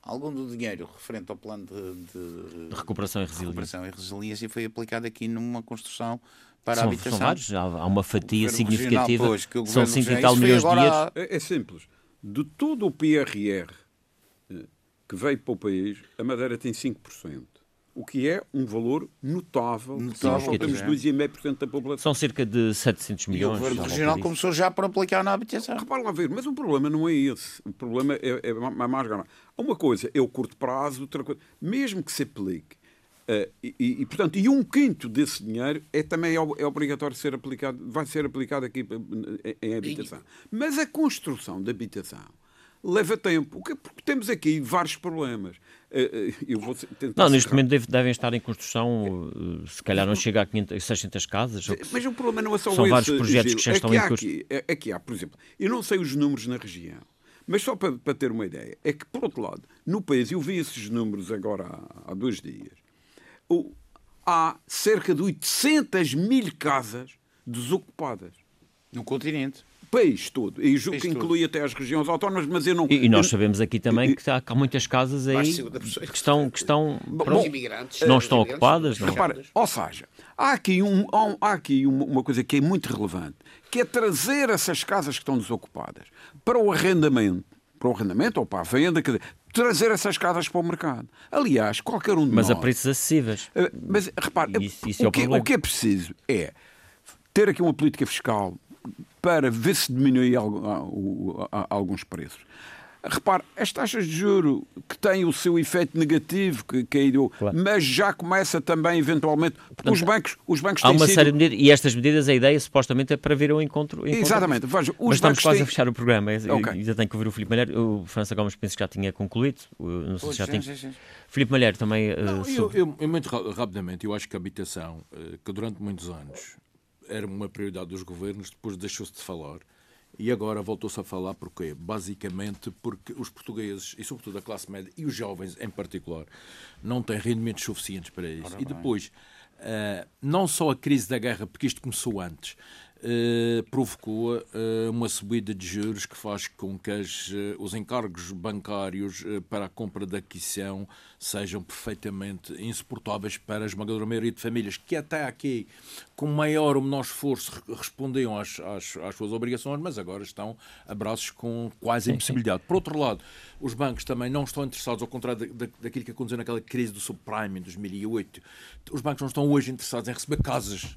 algum do dinheiro referente ao plano de, de- De recuperação e de resiliência. recuperação e resiliência foi aplicado aqui numa construção para a São, habitação. são vários, há, uma fatia significativa, pois, são governo 5 e tal milhões de dinheiros. É, é simples. De todo o PRR eh, que veio para o país, a Madeira tem 5%. O que é um valor notável. Notável, temos pois é. 2,5% da população. São cerca de 700 E o milhões. governo regional começou já para aplicar na habitação. Repara lá ver, mas o problema não é esse. O problema é, é ma- mais grave. Uma coisa é o curto prazo, outra coisa. Mesmo que se aplique. eh, e, e, e, portanto, e um quinto desse dinheiro é também ob- é obrigatório ser aplicado, vai ser aplicado aqui eh, em, em habitação. Mas a construção de habitação leva tempo. Que- Porque temos aqui vários problemas. Eh, eh, Eu vou tentar Não, neste momento deve- devem estar em construção, eh, se calhar não chega a 500, 600 casas. que- Mas o problema não é só São esse, vários projetos Gil. que já é estão que em curso. aqui, é, é que há, por exemplo, eu não sei os números na região, mas só para, para ter uma ideia, é que, por outro lado, no país, eu vi esses números agora há, há dois dias, o- há cerca de 800 mil casas desocupadas. No continente. País todo. E julgo que inclui até as regiões autónomas, mas eu não... E, e nós sabemos aqui também que há, que há muitas casas aí Mais de 50%. que estão, que estão pronto, imigrantes, não estão imigrantes, ocupadas. Não. Repara, ou seja, há aqui, um, há aqui uma, coisa que é muito relevante, que é trazer essas casas que estão desocupadas para o arrendamento, para o arrendamento ou para a venda, quer dizer, trazer essas casas para o mercado. Aliás, qualquer um de Mas a nós... preços acessíveis. Eh, Mas repare, Isso- isso é o, o que, o que é preciso é ter aqui uma política fiscal para ver se diminui alguns preços. Repare, as taxas de juro que têm o seu efeito negativo, que caiu, Claro. mas já começa também eventualmente. Porque os bancos, os bancos Há têm uma sido. série de medidas, e estas medidas, a ideia supostamente é para vir ao encontro. encontro Exatamente, veja, os Mas estamos quase têm- a fechar o programa. Eu Ok. Ainda tenho que ouvir o Filipe Malheiro. O França Gomes penso que já tinha concluído. Não sei se já Sim, tem. sim, sim. Filipe Malheiro também. eh, Não, eu, sobre- eu- eu muito ra- rapidamente, eu acho que a habitação, eh, que durante muitos anos era uma prioridade dos governos, depois deixou-se de falar e agora voltou-se a falar porquê? Basicamente porque os portugueses, e sobretudo a classe média e os jovens em particular, não têm rendimentos suficientes para isso. E depois, eh, não só a crise da guerra, porque isto começou antes, provocou eh, uma subida de juros que faz com que as, eh, os encargos bancários eh, para a compra da aquisição sejam perfeitamente insuportáveis para a esmagadora maioria de famílias que até aqui, com maior ou menor esforço, re- respondiam às, às, às suas obrigações, mas agora estão a braços com quase impossibilidade. Por outro lado, os bancos também não estão interessados, ao contrário da- daquilo que aconteceu naquela crise do subprime em 2008, os bancos não estão hoje interessados em receber casas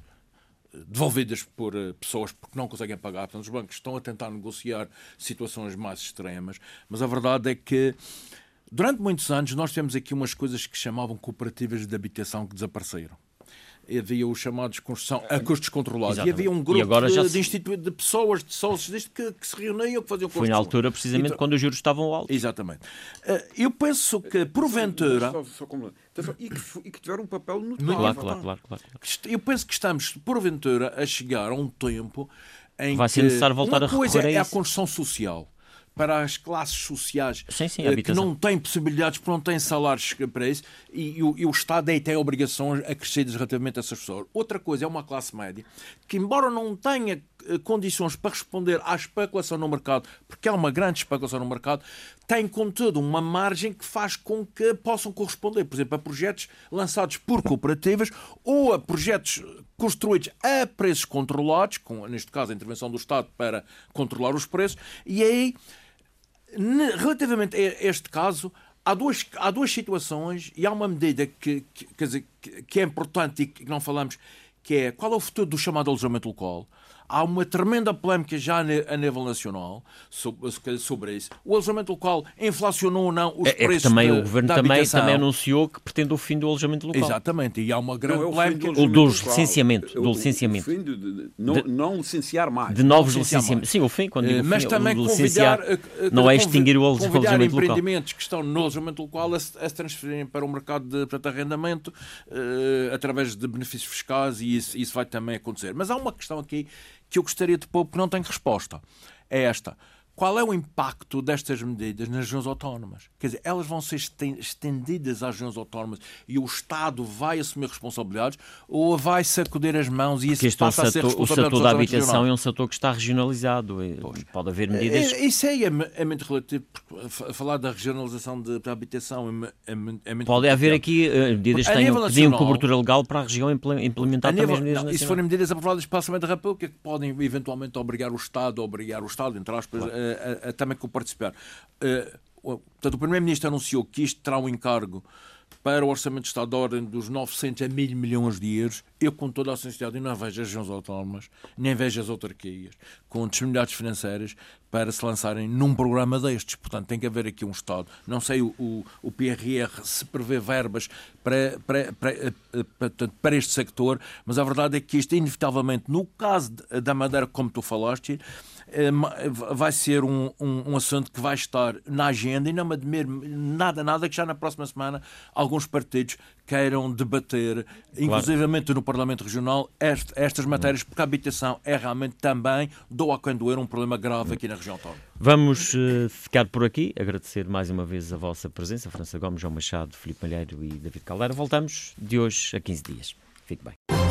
devolvidas por eh, pessoas porque não conseguem pagar. Portanto, os bancos estão a tentar negociar situações mais extremas, mas a verdade é que durante muitos anos nós tivemos aqui umas coisas que chamavam cooperativas de habitação que desapareceram. Havia os chamados construção a custos controlados. Exatamente. E havia um grupo agora já de, se- de, institui- de pessoas, de sócios disto que, que se reuniam, que faziam Foi na altura, precisamente, Então- quando os juros estavam altos. Exatamente. Eh, Eu penso que, porventura, Só- só como- Atenção, E que, e tiveram um papel Muito notável. Claro, claro, claro, claro. eu penso que estamos, porventura, a chegar a um tempo em Vai ser que necessário voltar uma a coisa recorrer a é a isso. construção social para as classes sociais Sim, sim, eh, que não têm possibilidades, porque não têm salários para isso, e, e o, e o Estado aí tem obrigações acrescidas relativamente a essas pessoas. Outra coisa é uma classe média que, embora não tenha eh, condições para responder à especulação no mercado, porque há uma grande especulação no mercado, tem, contudo, uma margem que faz com que possam corresponder, por exemplo, a projetos lançados por cooperativas ou a projetos construídos a preços controlados, com, neste caso, a intervenção do Estado para controlar os preços, e aí, relativamente a este caso, há duas, há duas situações e há uma medida que, que, dizer, que é importante e que não falamos, que é qual é o futuro do chamado alojamento local há uma tremenda polémica já a nível nacional sobre, sobre isso. O alojamento local inflacionou ou não os é, preços é também de, O Governo também, também anunciou que pretende o fim do alojamento local. Exatamente, e há uma grande não, é polémica. O do licenciamento. Do licenciamento. De, de, não, de, não, licenciar mais. De novos licenciamentos. Sim, o fim, quando digo Mas fim, também o convidar, não é extinguir o alojamento local. empreendimentos que estão no alojamento local a, a se transferirem para o mercado de portanto, arrendamento uh, através de benefícios fiscais e isso, isso vai também acontecer. Mas há uma questão aqui que eu gostaria de pôr, porque não tenho resposta. É esta. Qual é o impacto destas medidas nas regiões autónomas? Quer dizer, elas vão ser estendidas às regiões autónomas e o Estado vai assumir responsabilidades ou vai sacudir as mãos e isso este passa é um a ser setor, O setor da habitação regional. é um setor que está regionalizado. Pois. Pode haver medidas... É, isso aí é, é muito relativo. Falar da regionalização de, da habitação é, é, é muito Pode haver aqui uh, medidas que tenham, tenham cobertura legal para a região implementar nível, também medidas não, E se forem medidas aprovadas pela Assembleia da República que podem eventualmente obrigar o Estado, obrigar o Estado, entre aspas, claro a, a, também participar. Uh, portanto, o Primeiro-Ministro anunciou que isto terá um encargo para o Orçamento de Estado da ordem dos 900 a 1000 milhões de euros, eu, com toda a sinceridade, não vejo as regiões autónomas, nem vejo as autarquias com disponibilidades financeiras para se lançarem num programa destes. Portanto, tem que haver aqui um Estado. Não sei o, o, o PRR se prevê verbas para, para, para, eh, para, para este sector, mas a verdade é que isto, inevitavelmente, no caso da Madeira, como tu falaste, eh, vai ser um, um, um, assunto que vai estar na agenda e não me admiro nada, nada que já na próxima semana alguns partidos queiram debater, claro. inclusivamente no Parlamento Regional, est, estas matérias, porque a habitação é realmente também, do a quem doer, um problema grave aqui na região autónoma. Vamos uh, ficar por aqui, agradecer mais uma vez a vossa presença, França Gomes, João Machado, Filipe Malheiro e David Caldeira. Voltamos de hoje a 15 dias. Fique bem.